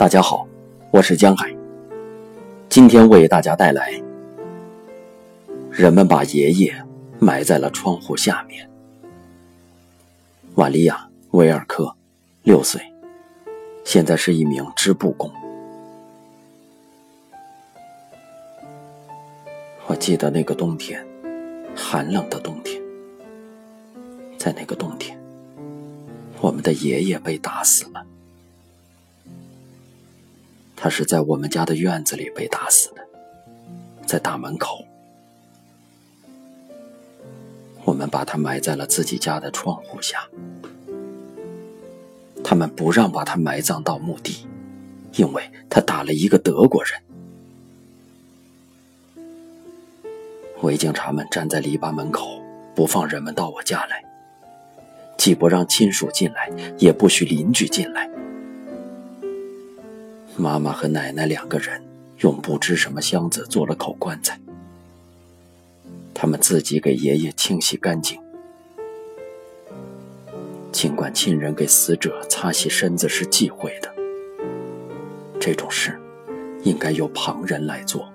大家好，我是江海。今天为大家带来：人们把爷爷埋在了窗户下面。瓦利亚·维尔科，六岁，现在是一名织布工。我记得那个冬天，寒冷的冬天，在那个冬天，我们的爷爷被打死了。他是在我们家的院子里被打死的，在大门口。我们把他埋在了自己家的窗户下。他们不让把他埋葬到墓地，因为他打了一个德国人。伪警察们站在篱笆门口，不放人们到我家来，既不让亲属进来，也不许邻居进来。妈妈和奶奶两个人用不知什么箱子做了口棺材，他们自己给爷爷清洗干净。尽管亲人给死者擦洗身子是忌讳的，这种事应该由旁人来做。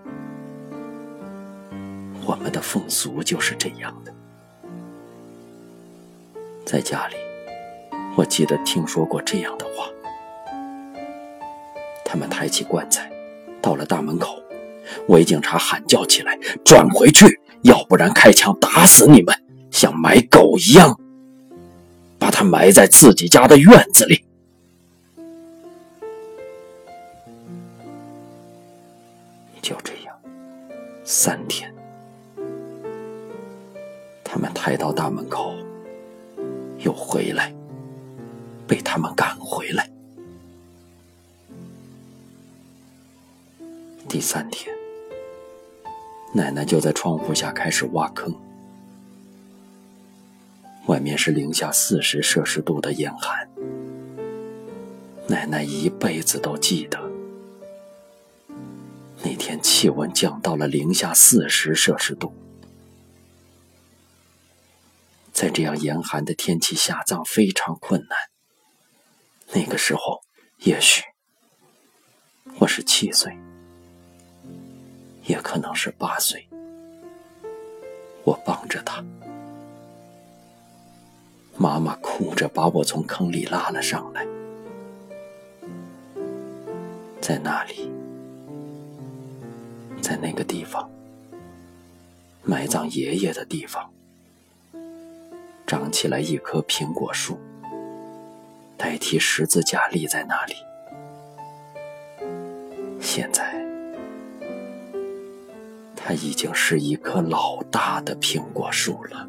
我们的风俗就是这样的。在家里，我记得听说过这样的话。他们抬起棺材，到了大门口，伪警察喊叫起来：“转回去，要不然开枪打死你们，像埋狗一样，把他埋在自己家的院子里。”就这样，三天，他们抬到大门口，又回来，被他们赶回来。第三天，奶奶就在窗户下开始挖坑。外面是零下四十摄氏度的严寒，奶奶一辈子都记得那天气温降到了零下四十摄氏度。在这样严寒的天气下葬非常困难。那个时候，也许我是七岁。也可能是八岁，我帮着他，妈妈哭着把我从坑里拉了上来，在那里，在那个地方，埋葬爷爷的地方，长起来一棵苹果树，代替十字架立在那里，现在。它已经是一棵老大的苹果树了。